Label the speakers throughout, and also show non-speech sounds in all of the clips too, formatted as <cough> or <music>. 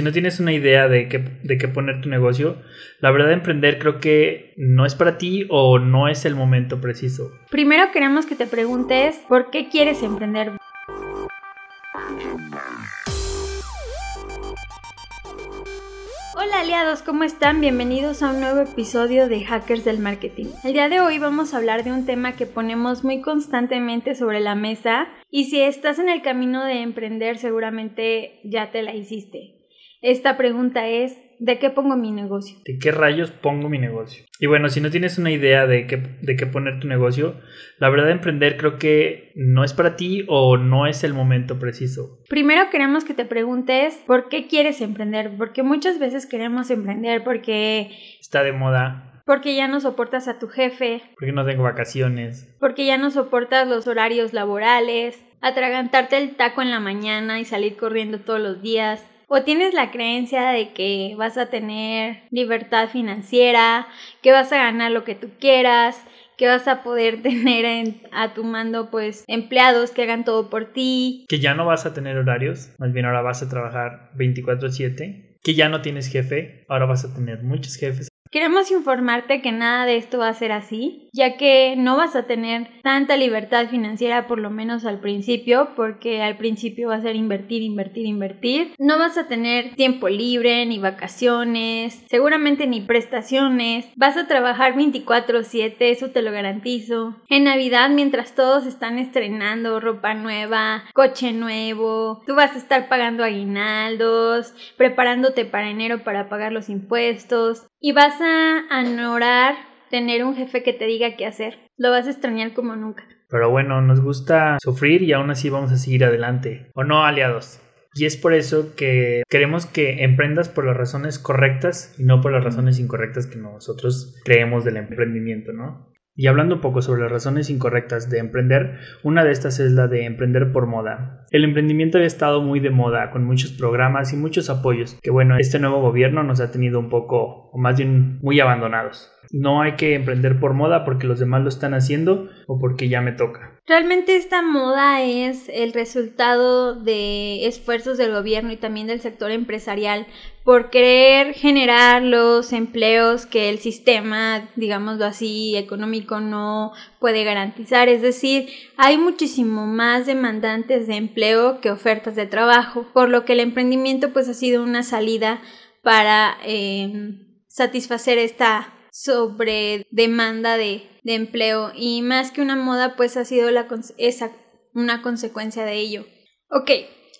Speaker 1: Si no tienes una idea de qué, de qué poner tu negocio, la verdad de emprender creo que no es para ti o no es el momento preciso.
Speaker 2: Primero queremos que te preguntes por qué quieres emprender. Hola aliados, ¿cómo están? Bienvenidos a un nuevo episodio de Hackers del Marketing. El día de hoy vamos a hablar de un tema que ponemos muy constantemente sobre la mesa y si estás en el camino de emprender seguramente ya te la hiciste. Esta pregunta es, ¿de qué pongo mi negocio?
Speaker 1: ¿De qué rayos pongo mi negocio? Y bueno, si no tienes una idea de qué, de qué poner tu negocio, la verdad de emprender creo que no es para ti o no es el momento preciso.
Speaker 2: Primero queremos que te preguntes por qué quieres emprender, porque muchas veces queremos emprender porque...
Speaker 1: Está de moda,
Speaker 2: Porque ya no soportas a tu jefe,
Speaker 1: porque no tengo vacaciones,
Speaker 2: porque ya no soportas los horarios laborales, atragantarte el taco en la mañana y salir corriendo todos los días. O tienes la creencia de que vas a tener libertad financiera, que vas a ganar lo que tú quieras, que vas a poder <laughs> tener en- a tu mando pues empleados que hagan todo por ti.
Speaker 1: que ya no vas a tener horarios, más bien ahora vas a trabajar 24/7, que ya no tienes jefe, ahora vas a tener muchos jefes.
Speaker 2: Queremos informarte que nada de esto va a ser así, ya que no vas a tener tanta libertad financiera por lo menos al principio, porque al principio va a ser invertir, invertir, invertir. No vas a tener tiempo libre, ni vacaciones, seguramente ni prestaciones. Vas a trabajar 24/7, eso te lo garantizo. En Navidad, mientras todos están estrenando ropa nueva, coche nuevo, tú vas a estar pagando aguinaldos, preparándote para enero para pagar los impuestos y vas a añorar tener un jefe que te diga qué hacer. Lo vas a extrañar como nunca.
Speaker 1: Pero bueno, nos gusta sufrir y aún así vamos a seguir adelante. ¿O no, aliados? Y es por eso que queremos que emprendas por las razones correctas y no por las razones incorrectas que nosotros creemos del emprendimiento, ¿no? Y hablando un poco sobre las razones incorrectas de emprender, una de estas es la de emprender por moda. El emprendimiento había estado muy de moda, con muchos programas y muchos apoyos, que bueno, este nuevo gobierno nos ha tenido un poco, o más bien muy abandonados. No hay que emprender por moda porque los demás lo están haciendo o porque ya me toca.
Speaker 2: Realmente esta moda es el resultado de esfuerzos del gobierno y también del sector empresarial por querer generar los empleos que el sistema, digámoslo así, económico no puede garantizar. Es decir, hay muchísimo más demandantes de empleo que ofertas de trabajo, por lo que el emprendimiento pues ha sido una salida para eh, satisfacer esta sobre demanda de, de empleo y más que una moda pues ha sido una consecuencia de ello. Ok,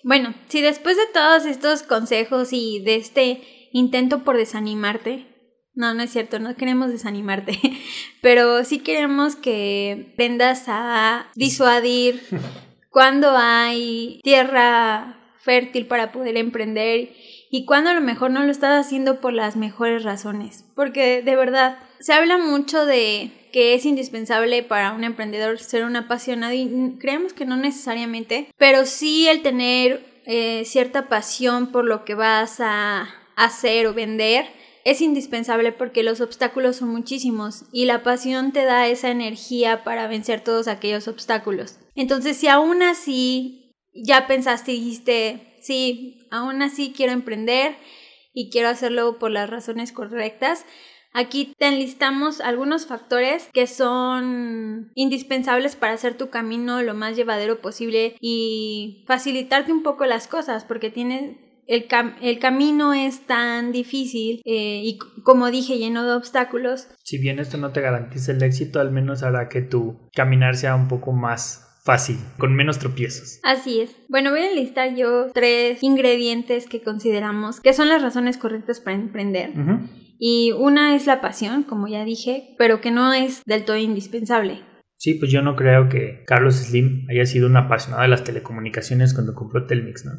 Speaker 2: bueno, si después de todos estos consejos y de este intento por desanimarte, no, no es cierto, no queremos desanimarte, <laughs> pero sí queremos que aprendas a disuadir <laughs> cuando hay tierra fértil para poder emprender y cuando a lo mejor no lo estás haciendo por las mejores razones. Porque de verdad, se habla mucho de que es indispensable para un emprendedor ser un apasionado y creemos que no necesariamente, pero sí el tener eh, cierta pasión por lo que vas a hacer o vender es indispensable porque los obstáculos son muchísimos y la pasión te da esa energía para vencer todos aquellos obstáculos. Entonces, si aún así ya pensaste y dijiste, sí, aún así quiero emprender y quiero hacerlo por las razones correctas, Aquí te enlistamos algunos factores que son indispensables para hacer tu camino lo más llevadero posible y facilitarte un poco las cosas porque tienes el, cam el camino es tan difícil eh, y como dije lleno de obstáculos.
Speaker 1: Si bien esto no te garantiza el éxito, al menos hará que tu caminar sea un poco más fácil, con menos tropiezos.
Speaker 2: Así es. Bueno, voy a enlistar yo tres ingredientes que consideramos que son las razones correctas para emprender.
Speaker 1: Uh -huh.
Speaker 2: Y una es la pasión, como ya dije, pero que no es del todo indispensable.
Speaker 1: Sí, pues yo no creo que Carlos Slim haya sido un apasionado de las telecomunicaciones cuando compró Telmex, ¿no?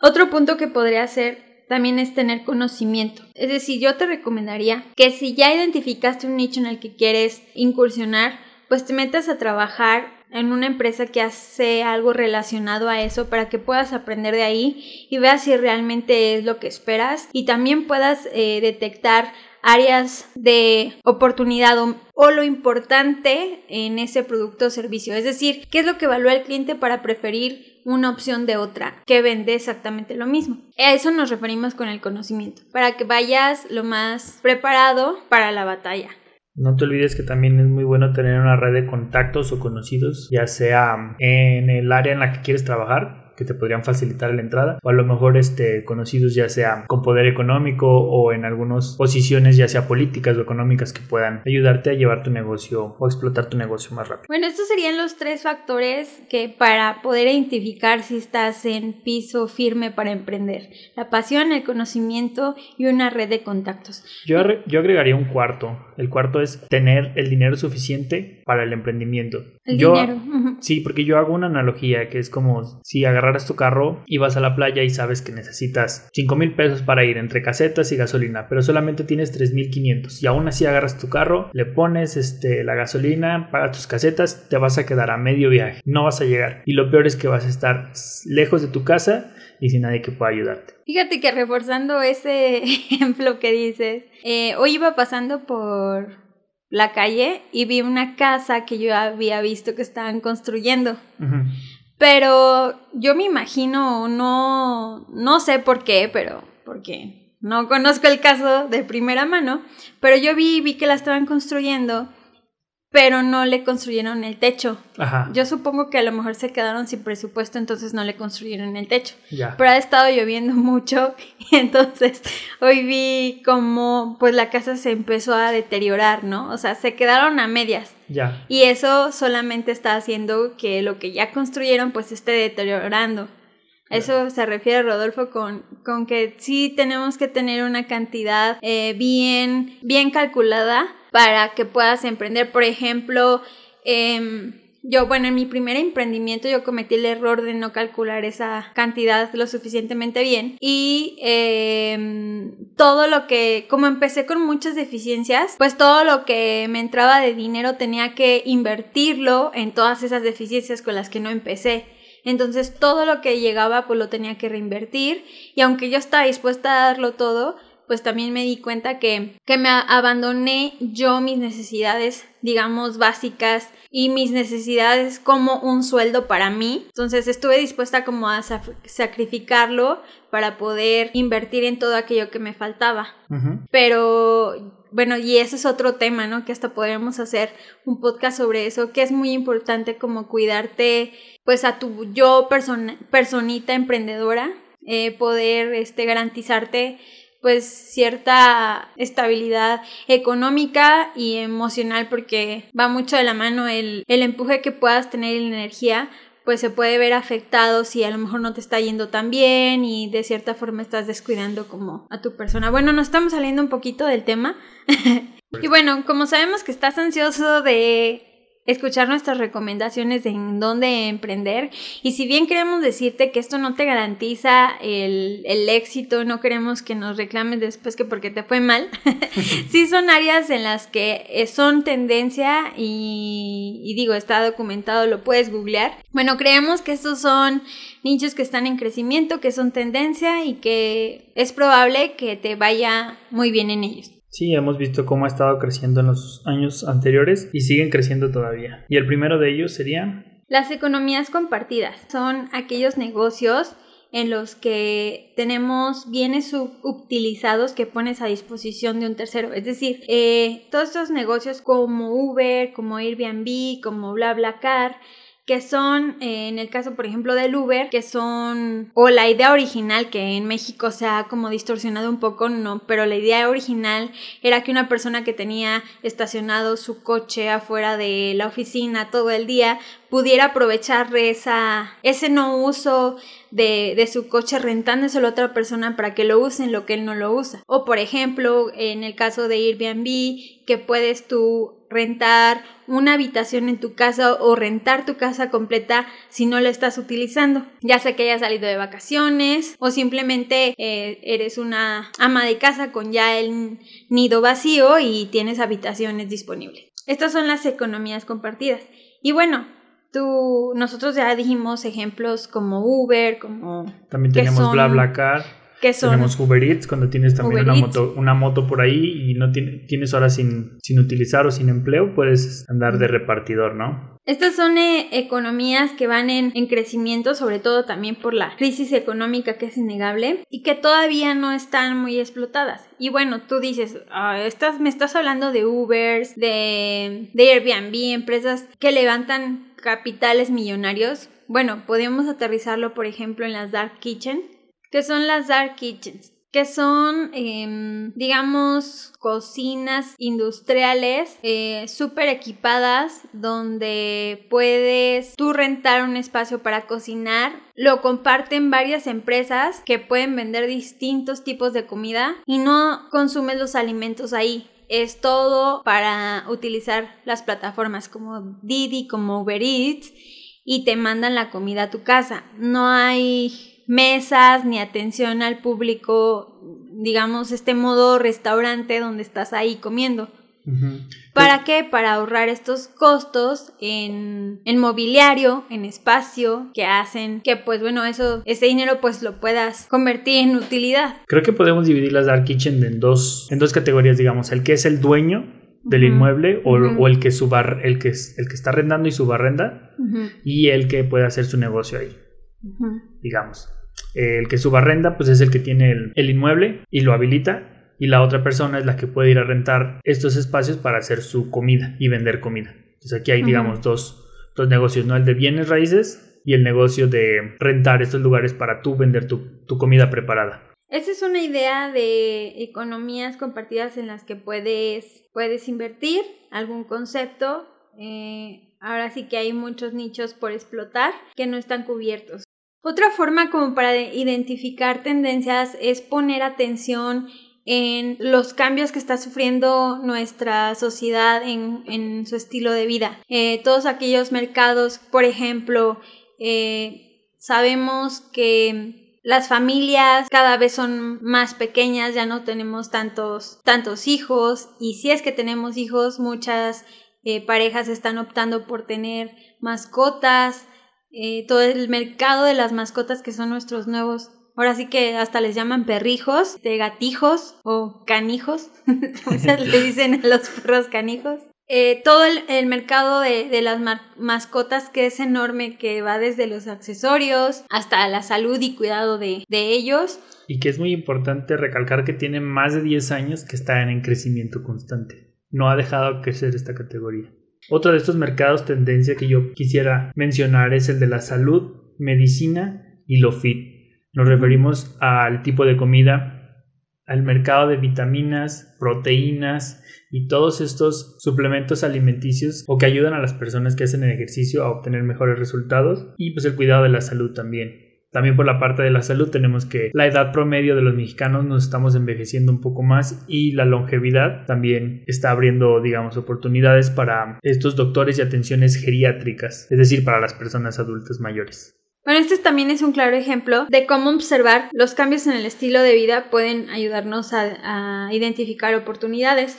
Speaker 2: Otro punto que podría ser también es tener conocimiento. Es decir, yo te recomendaría que si ya identificaste un nicho en el que quieres incursionar, pues te metas a trabajar en una empresa que hace algo relacionado a eso para que puedas aprender de ahí y veas si realmente es lo que esperas y también puedas eh, detectar áreas de oportunidad o, o, lo importante en ese producto o servicio. Es decir, qué es lo que evalúa el cliente para preferir una opción de otra que vende exactamente lo mismo. A eso nos referimos con el conocimiento, para que vayas lo más preparado para la batalla.
Speaker 1: No te olvides que también es muy bueno tener una red de contactos o conocidos, ya sea en el área en la que quieres trabajar, que te podrían facilitar la entrada o a lo mejor este, conocidos ya sea con poder económico o en algunas posiciones ya sea políticas o económicas que puedan ayudarte a llevar tu negocio o explotar tu negocio más rápido.
Speaker 2: Bueno, estos serían los tres factores que para poder identificar si estás en piso firme para emprender. La pasión, el conocimiento y una red de contactos.
Speaker 1: Yo, yo agregaría un cuarto. El cuarto es tener el dinero suficiente para el emprendimiento.
Speaker 2: El dinero.
Speaker 1: Sí, porque yo hago una analogía que es como si agarras agarras tu carro y vas a la playa y sabes que necesitas 5 mil pesos para ir entre casetas y gasolina, pero solamente tienes 3.500 y aún así agarras tu carro, le pones este, la gasolina, pagas tus casetas, te vas a quedar a medio viaje, no vas a llegar. Y lo peor es que vas a estar lejos de tu casa y sin nadie que pueda ayudarte.
Speaker 2: Fíjate que reforzando ese <laughs> ejemplo que dices, eh, hoy iba pasando por la calle y vi una casa que yo había visto que estaban construyendo. Pero yo me imagino, no, no sé por qué, pero porque no conozco el caso de primera mano, pero yo vi, vi que la estaban construyendo pero no le construyeron el techo. Ajá. Yo supongo que a lo mejor se quedaron sin presupuesto, entonces no le construyeron el techo. Ya. Pero ha estado lloviendo <laughs> mucho y entonces hoy vi como pues la casa se empezó a deteriorar, ¿no? O sea, se quedaron a medias. Ya. Y eso solamente está haciendo que lo que ya construyeron pues esté deteriorando. Eso se refiere Rodolfo con, con que sí tenemos que tener una cantidad eh, bien, bien calculada para que puedas emprender. Por ejemplo, em, yo, bueno, en mi primer emprendimiento yo cometí el error de no calcular esa cantidad lo suficientemente bien y em, todo lo que, como empecé con muchas deficiencias, pues todo lo que me entraba de dinero tenía que invertirlo en todas esas deficiencias con las que no empecé. Entonces todo lo que llegaba pues lo tenía que reinvertir y aunque yo estaba dispuesta a darlo todo, pues también me di cuenta que, que me abandoné yo mis necesidades, digamos, básicas y mis necesidades como un sueldo para mí. Entonces estuve dispuesta como a sacrificarlo para poder invertir en todo aquello que me faltaba. Pero bueno, y ese es otro tema, ¿no? Que hasta podríamos hacer un podcast sobre eso, que es muy importante como cuidarte, pues a tu yo personita emprendedora, eh, poder este, garantizarte pues cierta estabilidad económica y emocional porque va mucho de la mano el, el empuje que puedas tener en energía pues se puede ver afectado si a lo mejor no te está yendo tan bien y de cierta forma estás descuidando como a tu persona. Bueno, nos estamos saliendo un poquito del tema. <laughs> y bueno, como sabemos que estás ansioso de escuchar nuestras recomendaciones de en dónde emprender. Y si bien queremos decirte que esto no te garantiza el, éxito, no queremos que nos reclames después que porque te fue mal, <laughs> sí son áreas en las que eh, son tendencia y digo, está documentado, lo puedes googlear. Bueno, creemos que estos son nichos que están en crecimiento, que son tendencia y que es probable que te vaya muy bien en ellos.
Speaker 1: Sí, hemos visto cómo ha estado creciendo en los años anteriores y siguen creciendo todavía. Y el primero de ellos sería...
Speaker 2: Las economías compartidas son aquellos negocios en los que tenemos bienes subutilizados que pones a disposición de un tercero. Es decir, eh, todos estos negocios como Uber, como Airbnb, como BlaBlaCar, que son, eh, en el caso, por ejemplo, del Uber, que son, o la idea original, que en México se ha como distorsionado un poco, no, pero la idea original era que una persona que tenía estacionado su coche afuera de la oficina todo el día pudiera aprovechar esa, ese no uso de, de, su coche rentándoselo a otra persona para que lo use en lo que él no lo usa. O por ejemplo, en el caso de Airbnb, que puedes tú rentar una habitación en tu casa o rentar tu casa completa si no la estás utilizando, ya sea que hayas salido de vacaciones o simplemente eh, eres una ama de casa con ya el nido vacío y tienes habitaciones disponibles. Estas son las economías compartidas. Y bueno, tú, nosotros ya dijimos ejemplos como Uber, como...
Speaker 1: También tenemos BlaBlaCar
Speaker 2: Son
Speaker 1: Tenemos Uber Eats cuando tienes también
Speaker 2: Uber
Speaker 1: una
Speaker 2: Eats.
Speaker 1: moto, una moto por ahí y no tiene- tienes horas sin, sin utilizar o sin empleo, puedes andar de repartidor, ¿no?
Speaker 2: Estas son eh, economías que van en, en crecimiento, sobre todo también por la crisis económica que es innegable y que todavía no están muy explotadas. Y bueno, tú dices, "Ah, estás, me estás hablando de Ubers, de, de Airbnb, empresas que levantan capitales millonarios. Bueno, podemos aterrizarlo, por ejemplo, en las Dark Kitchen, que son las Dark Kitchens que son, em, digamos, cocinas industriales eh, súper equipadas donde puedes tú rentar un espacio para cocinar. Lo comparten varias empresas que pueden vender distintos tipos de comida y no consumes los alimentos ahí. Es todo para utilizar las plataformas como Didi, como Uber Eats y te mandan la comida a tu casa. No hay mesas ni atención al público, digamos, este modo restaurante donde estás ahí comiendo. ¿Para qué? Para ahorrar estos costos en, en mobiliario, en espacio, que hacen que, pues bueno, eso, ese dinero pues lo puedas convertir en utilidad.
Speaker 1: Creo que podemos dividir las Dark Kitchen en dos, en dos categorías, digamos, el que es el dueño del inmueble o, el que subar, el que es, el que está arrendando y subarrenda y el que puede hacer su negocio ahí. digamos. El que subarrenda, pues es el que tiene el, el inmueble y lo habilita. Y la otra persona es la que puede ir a rentar estos espacios para hacer su comida y vender comida. Entonces aquí hay, digamos, dos, dos negocios, ¿no? El de bienes raíces y el negocio de rentar estos lugares para tú vender tu, tu comida preparada.
Speaker 2: Esa es una idea de economías compartidas en las que puedes, puedes invertir algún concepto. eh, ahora sí que hay muchos nichos por explotar que no están cubiertos. Otra forma como para identificar tendencias es poner atención en los cambios que está sufriendo nuestra sociedad en, en su estilo de vida. Eh, todos aquellos mercados, por ejemplo, eh, sabemos que las familias cada vez son más pequeñas, ya no tenemos tantos, tantos hijos y si es que tenemos hijos, muchas eh, parejas están optando por tener mascotas, eh, todo el mercado de las mascotas que son nuestros nuevos, ahora sí que hasta les llaman perrijos, de gatijos o canijos, <laughs> muchas le <laughs> dicen a los perros canijos. Eh, todo el, el mercado de, de las ma- mascotas que es enorme, que va desde los accesorios hasta la salud y cuidado de, de ellos.
Speaker 1: Y que es muy importante recalcar que tiene más de 10 años que están en crecimiento constante. No ha dejado crecer esta categoría. Otro de estos mercados tendencia que yo quisiera mencionar es el de la salud, medicina y lo fit. Nos referimos al tipo de comida, al mercado de vitaminas, proteínas y todos estos suplementos alimenticios o que ayudan a las personas que hacen el ejercicio a obtener mejores resultados y pues el cuidado de la salud también. También por la parte de la salud tenemos que la edad promedio de los mexicanos nos estamos envejeciendo un poco más y la longevidad también está abriendo, digamos, oportunidades para estos doctores y atenciones geriátricas, es decir, para las personas adultas mayores.
Speaker 2: Bueno, este también es un claro ejemplo de cómo observar los cambios en el estilo de vida pueden ayudarnos a, a identificar oportunidades.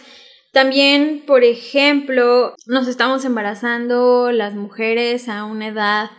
Speaker 2: También, por ejemplo, nos estamos embarazando las mujeres a una edad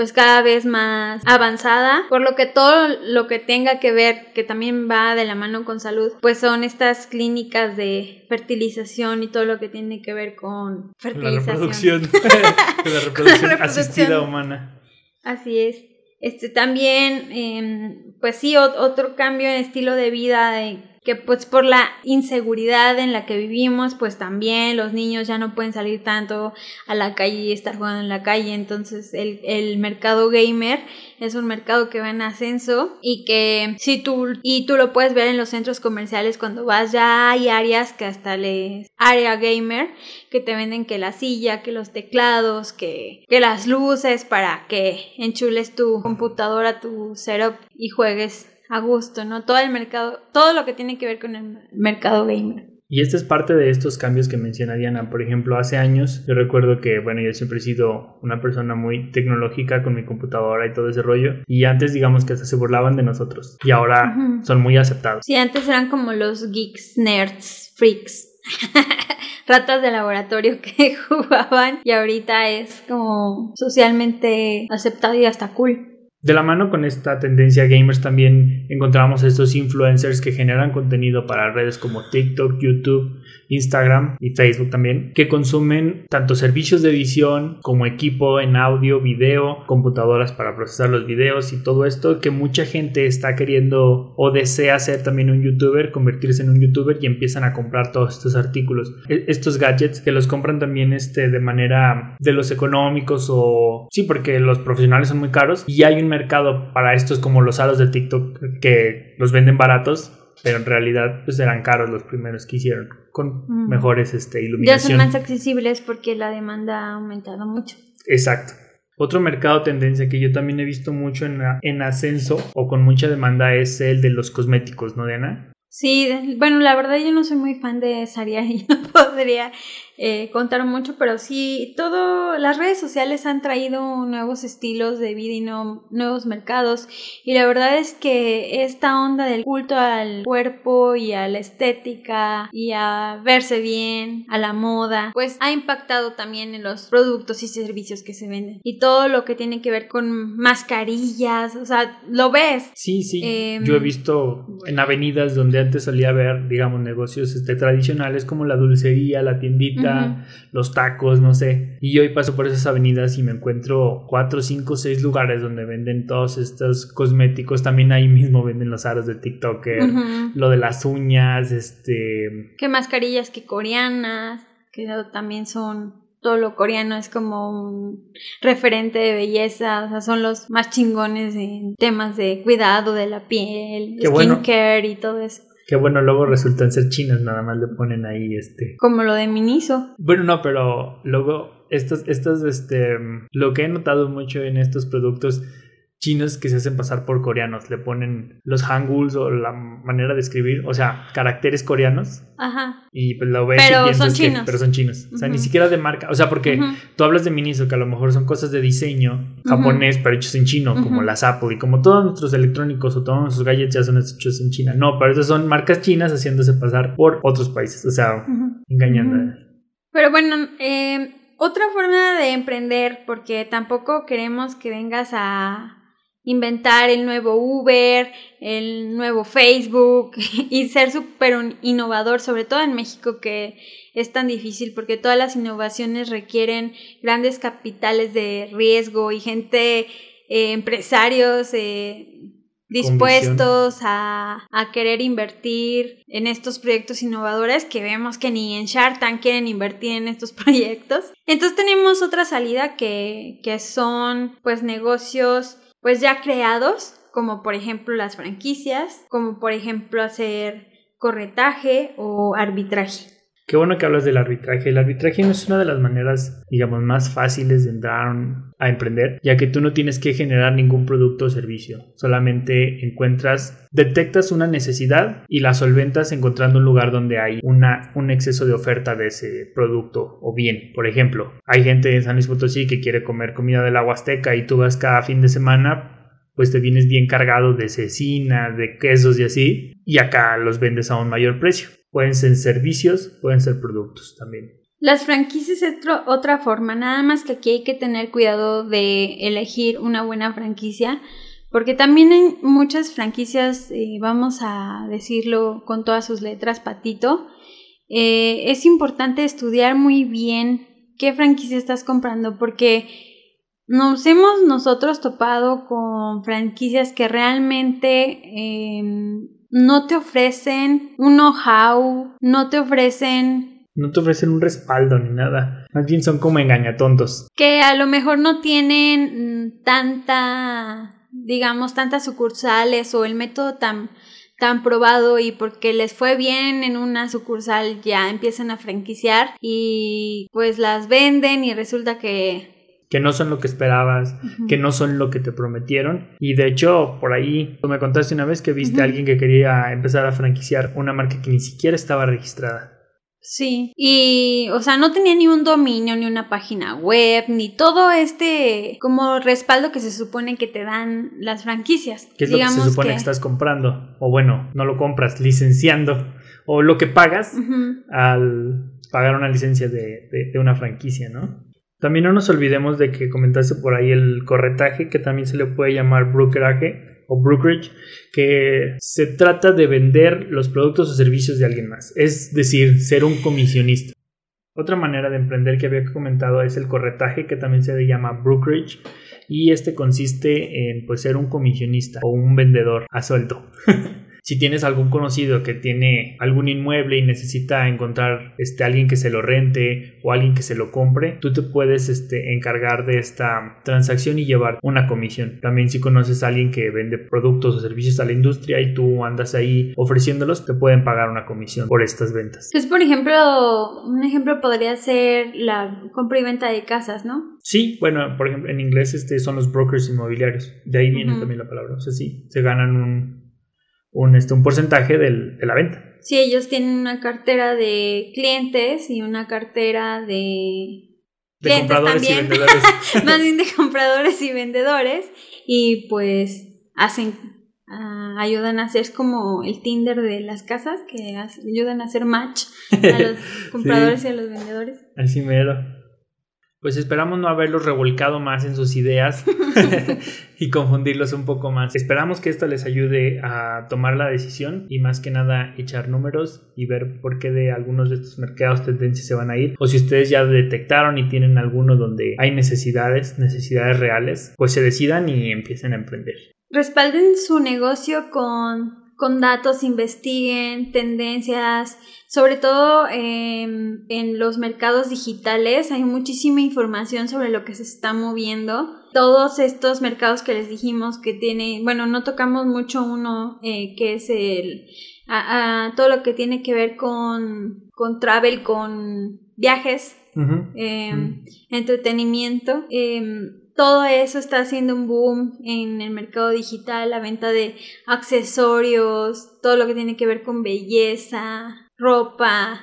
Speaker 2: pues cada vez más avanzada, por lo que todo lo que tenga que ver, que también va de la mano con salud, pues son estas clínicas de fertilización y todo lo que tiene que ver con
Speaker 1: La
Speaker 2: fertilización.
Speaker 1: reproducción, <laughs> <laughs> la reproducción
Speaker 2: reproducción.
Speaker 1: asistida humana.
Speaker 2: Así es. Este también, em, pues sí, ot- otro cambio en estilo de vida de que pues por la inseguridad en la que vivimos, pues también los niños ya no pueden salir tanto a la calle y estar jugando en la calle, entonces el, el mercado gamer es un mercado que va en ascenso y que si tú y tú lo puedes ver en los centros comerciales cuando vas ya hay áreas que hasta les área gamer que te venden que la silla, que los teclados, que, que las luces para que enchules tu computadora, tu setup y juegues a gusto, ¿no? Todo el mercado, todo lo que tiene que ver con el mercado gamer.
Speaker 1: Y esta es parte de estos cambios que menciona Diana. Por ejemplo, hace años yo recuerdo que, bueno, yo siempre he sido una persona muy tecnológica con mi computadora y todo ese rollo. Y antes, digamos que hasta se burlaban de nosotros. Y ahora
Speaker 2: Ujú.
Speaker 1: son muy aceptados.
Speaker 2: Sí, antes eran como los geeks, nerds, freaks. <laughs> Ratas de laboratorio que <laughs> jugaban y ahorita es como socialmente aceptado y hasta cool.
Speaker 1: De la mano con esta tendencia gamers también encontramos estos influencers que generan contenido para redes como TikTok, YouTube, Instagram y Facebook también, que consumen tanto servicios de edición como equipo en audio, video, computadoras para procesar los videos y todo esto que mucha gente está queriendo o desea ser también un youtuber, convertirse en un youtuber y empiezan a comprar todos estos artículos, e, estos gadgets que los compran también este de manera de los económicos o sí porque los profesionales son muy caros y hay un mercado para estos como los aros de TikTok que los venden baratos, pero en realidad pues eran caros los primeros que hicieron con mejores este, iluminación.
Speaker 2: Ya son más accesibles porque la demanda ha aumentado mucho.
Speaker 1: Exacto. Otro mercado tendencia que yo también he visto mucho en, en ascenso o con mucha demanda es el de los cosméticos, ¿no, Diana?
Speaker 2: Sí, bueno, la verdad yo no soy muy fan de Saria <laughs> y no podría eh, contar mucho, pero sí, todo, las redes sociales han traído nuevos estilos de vida y no, nuevos mercados. Y la verdad es que esta onda del culto al cuerpo y a la estética y a verse bien, a la moda, pues ha impactado también en los productos y servicios que se venden. Y todo lo que tiene que ver con mascarillas, o sea, lo ves.
Speaker 1: Sí, sí. Em, Yo he visto en avenidas donde antes solía ver, digamos, negocios este, tradicionales como la dulcería, la tiendita los tacos, no sé. Y hoy paso por esas avenidas y me encuentro cuatro, cinco, seis lugares donde venden todos estos cosméticos. También ahí mismo venden los aros de TikToker, lo de las uñas, este...
Speaker 2: Que mascarillas que coreanas, que también son todo lo coreano es como un referente de belleza, o sea, son los más chingones en temas de cuidado de la piel, skincare y todo eso.
Speaker 1: Que bueno, luego resultan ser chinas, nada más le ponen ahí este.
Speaker 2: Como lo de Miniso.
Speaker 1: Bueno, no, pero luego estos, estos, este, lo que he notado mucho en estos productos chinos que se hacen pasar por coreanos. Le ponen los hanguls o la manera de escribir, o sea, caracteres coreanos.
Speaker 2: Ajá.
Speaker 1: Y pues lo ves
Speaker 2: pero
Speaker 1: y
Speaker 2: son chinos.
Speaker 1: Que, pero son chinos. O sea, ni siquiera de marca. O sea, porque tú hablas de Miniso, que a lo mejor son cosas de diseño japonés, pero hechos en chino, como las Apple y como todos nuestros electrónicos o todos nuestros gadgets ya son hechos en China. No, pero esas son marcas chinas haciéndose pasar por otros países. O sea, engañando.
Speaker 2: Pero bueno, eh, otra forma de emprender, porque tampoco queremos que vengas a inventar el nuevo Uber, el nuevo Facebook <laughs> y ser súper innovador, sobre todo en México que es tan difícil porque todas las innovaciones requieren grandes capitales de riesgo y gente, eh, empresarios eh, dispuestos a, a, querer invertir en estos proyectos innovadores que vemos que ni en Shark Tank quieren invertir en estos <laughs> proyectos. Entonces tenemos otra salida que, que son pues negocios pues ya creados, como por ejemplo las franquicias, como por ejemplo hacer corretaje o arbitraje.
Speaker 1: Qué bueno que hablas del arbitraje. El arbitraje no es una de las maneras, digamos, más fáciles de entrar a emprender, ya que tú no tienes que generar ningún producto o servicio. Solamente encuentras, detectas una necesidad y la solventas encontrando un lugar donde hay una, un exceso de oferta de ese producto o bien. Por ejemplo, hay gente en San Luis Potosí que quiere comer comida del agua azteca y tú vas cada fin de semana pues te vienes bien cargado de cecina, de quesos y así, y acá los vendes a un mayor precio. Pueden ser servicios, pueden ser productos también.
Speaker 2: Las franquicias es otra forma, nada más que aquí hay que tener cuidado de elegir una buena franquicia, porque también hay muchas franquicias, eh, vamos a decirlo con todas sus letras, patito, eh, es importante estudiar muy bien qué franquicia estás comprando, porque nos hemos nosotros topado con franquicias que realmente em, no te ofrecen un know-how, no te ofrecen...
Speaker 1: No te ofrecen un respaldo ni nada. Más bien son como engañatontos.
Speaker 2: Que a lo mejor no tienen mm, tanta, digamos, tantas sucursales o el método tan, tan probado y porque les fue bien en una sucursal ya empiezan a franquiciar y pues las venden y resulta que
Speaker 1: que no son lo que esperabas, que no son lo que te prometieron. Y de hecho, por ahí, tú me contaste una vez que viste a alguien que quería empezar a franquiciar una marca que ni siquiera estaba registrada.
Speaker 2: Sí, y o sea, no tenía ni un dominio, ni una página web, ni todo este como respaldo que se supone que te dan las franquicias.
Speaker 1: ¿Qué es lo que se supone que... estás comprando? O bueno, no lo compras, licenciando. O lo que pagas al pagar una licencia de, de una franquicia, ¿no? También no nos olvidemos de que comentaste por ahí el corretaje, que también se le puede llamar brokeraje o brokerage, que se trata de vender los productos o servicios de alguien más, es decir, ser un comisionista. Otra manera de emprender que había comentado es el corretaje, que también se le llama brokerage, y este consiste en pues, ser un comisionista o un vendedor a sueldo. <laughs> Si tienes algún conocido que tiene algún inmueble y necesita encontrar este, alguien que se lo rente o alguien que se lo compre, tú te puedes este, encargar de esta transacción y llevar una comisión. También si conoces a alguien que vende productos o servicios a la industria y tú andas ahí ofreciéndolos, te pueden pagar una comisión por estas ventas.
Speaker 2: Pues por ejemplo, un ejemplo podría ser la compra y venta de casas, ¿no?
Speaker 1: Sí, bueno, por ejemplo, en inglés este, son los brokers inmobiliarios. De ahí viene también la palabra. O sea, sí, se ganan un, un, este, un porcentaje del, de la venta.
Speaker 2: Sí, ellos tienen una cartera de clientes y una cartera de...
Speaker 1: De compradores y vendedores. <laughs>
Speaker 2: Más bien de compradores y vendedores. Y pues hacen, uh, ayudan a hacer como el Tinder de las casas, que ayudan a hacer match a los <laughs> compradores y a los vendedores.
Speaker 1: Así mero pues esperamos no haberlos revolcado más en sus ideas <laughs> y confundirlos un poco más. Esperamos que esto les ayude a tomar la decisión y más que nada echar números y ver por qué de algunos de estos mercados tendencias se van a ir o si ustedes ya detectaron y tienen alguno donde hay necesidades, necesidades reales, pues se decidan y empiecen a emprender.
Speaker 2: Respalden su negocio con con datos, investiguen tendencias, sobre todo en los mercados digitales hay muchísima información sobre lo que se está moviendo. Todos estos mercados que les dijimos que tiene, bueno, no tocamos mucho uno eh, que es el, a, todo lo que tiene que ver con, con travel, con viajes, em, entretenimiento. Em, todo eso está haciendo un boom en el mercado digital, la venta de accesorios, todo lo que tiene que ver con belleza, ropa.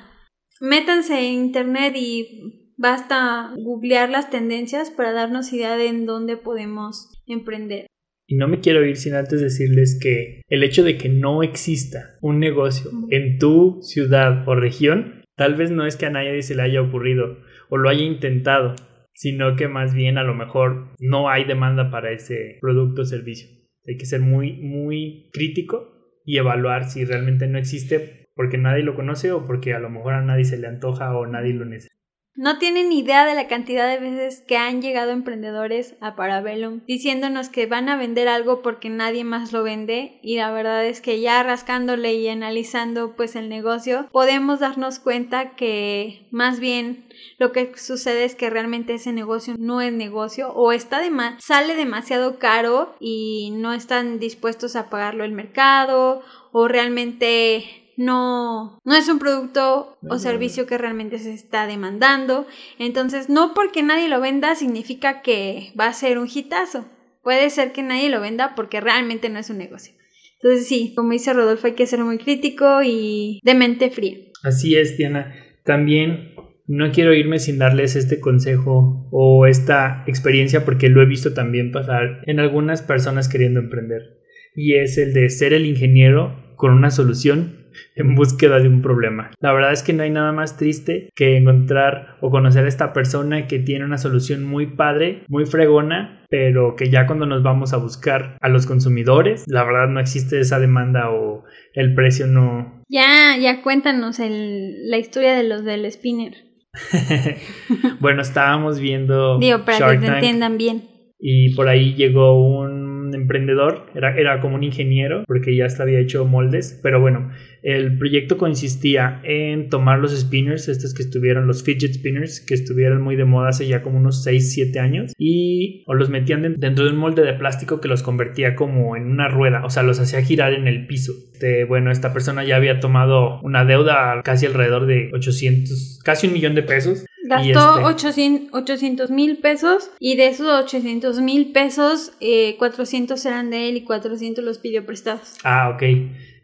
Speaker 2: Métanse en internet y basta googlear las tendencias para darnos idea de en dónde podemos emprender.
Speaker 1: Y no me quiero ir sin antes decirles que el hecho de que no exista un negocio en tu ciudad o región, tal vez no es que a nadie se le haya ocurrido o lo haya intentado, sino que más bien a lo mejor no hay demanda para ese producto o servicio. Hay que ser muy, muy crítico y evaluar si realmente no existe porque nadie lo conoce o porque a lo mejor a nadie se le antoja o nadie lo necesita.
Speaker 2: No tienen idea de la cantidad de veces que han llegado emprendedores a Parabellum diciéndonos que van a vender algo porque nadie más lo vende y la verdad es que ya rascándole y analizando pues el negocio podemos darnos cuenta que más bien lo que sucede es que realmente ese negocio no es negocio o está de sale demasiado caro y no están dispuestos a pagarlo el mercado o realmente no, no es un producto o servicio que realmente se está demandando. Entonces, no porque nadie lo venda significa que va a ser un hitazo. Puede ser que nadie lo venda porque realmente no es un negocio. Entonces, sí, como dice Rodolfo, hay que ser muy crítico y de mente fría.
Speaker 1: Así es, Diana. También no quiero irme sin darles este consejo o esta experiencia porque lo he visto también pasar en algunas personas queriendo emprender. Y es el de ser el ingeniero con una solución <laughs> en búsqueda de un problema. La verdad es que no hay nada más triste que encontrar o conocer a esta persona que tiene una solución muy padre, muy fregona, pero que ya cuando nos vamos a buscar a los consumidores, la verdad no existe esa demanda o el precio no.
Speaker 2: Ya, ya cuéntanos la historia de los del spinner. <laughs>
Speaker 1: bueno, estábamos viendo.
Speaker 2: Digo, para que te entiendan bien.
Speaker 1: Y por ahí llegó un emprendedor, era, era como un ingeniero, porque ya hasta había hecho moldes, pero bueno, el proyecto consistía en tomar los spinners, estos que estuvieron, los fidget spinners, que estuvieron muy de moda hace ya como unos 6, 7 años, y o los metían dentro de un molde de plástico que los convertía como en una rueda, o sea, los hacía girar en el piso. Este, bueno, esta persona ya había tomado una deuda casi alrededor de 800, casi un millón de pesos
Speaker 2: Gastó 800 mil pesos y de esos 800 mil pesos, 400 eh, eran de él y 400 los pidió prestados.
Speaker 1: Ah, ok.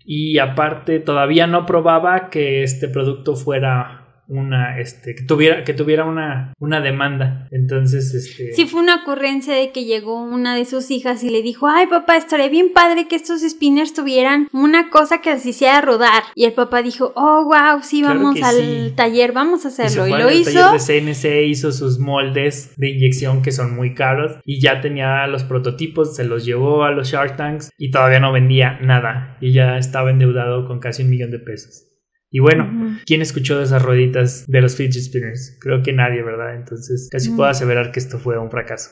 Speaker 1: Y aparte, todavía no probaba que este producto fuera una, este, que tuviera, que tuviera una, una demanda. Entonces, este.
Speaker 2: Sí, fue una ocurrencia de que llegó una de sus hijas y le dijo, ay papá, estaría bien padre que estos spinners tuvieran una cosa que se hiciera rodar. Y el papá dijo, oh, wow, sí, vamos al taller, vamos a hacerlo. Y, lo hizo.
Speaker 1: El taller de CNC hizo sus moldes de inyección que son muy caros y ya tenía los prototipos, se los llevó a los Shark Tanks y todavía no vendía nada y ya estaba endeudado con casi un millón de pesos. Y bueno, ¿quién escuchó de esas rueditas de los fidget spinners? Creo que nadie, ¿verdad? Entonces casi puedo aseverar que esto fue un fracaso.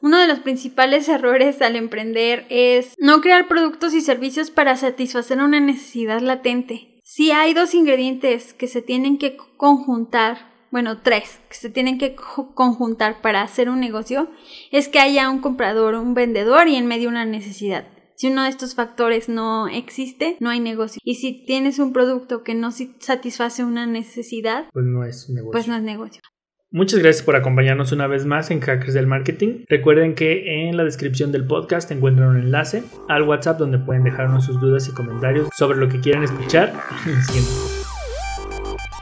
Speaker 2: Uno de los principales <laughs> errores al emprender es no crear productos y servicios para satisfacer una necesidad latente. Si hay dos ingredientes que se tienen que conjuntar, bueno, tres, que se tienen que conjuntar para hacer un negocio, es que haya un comprador, un vendedor y en medio una necesidad. Si uno de estos factores no existe, no hay negocio. Y si tienes un producto que no satisface una necesidad,
Speaker 1: pues no es negocio.
Speaker 2: Pues no es negocio.
Speaker 1: Muchas gracias por acompañarnos una vez más en Hackers del Marketing. Recuerden que en la descripción del podcast encuentran un enlace al WhatsApp donde pueden dejarnos sus dudas y comentarios sobre lo que quieran escuchar. <laughs>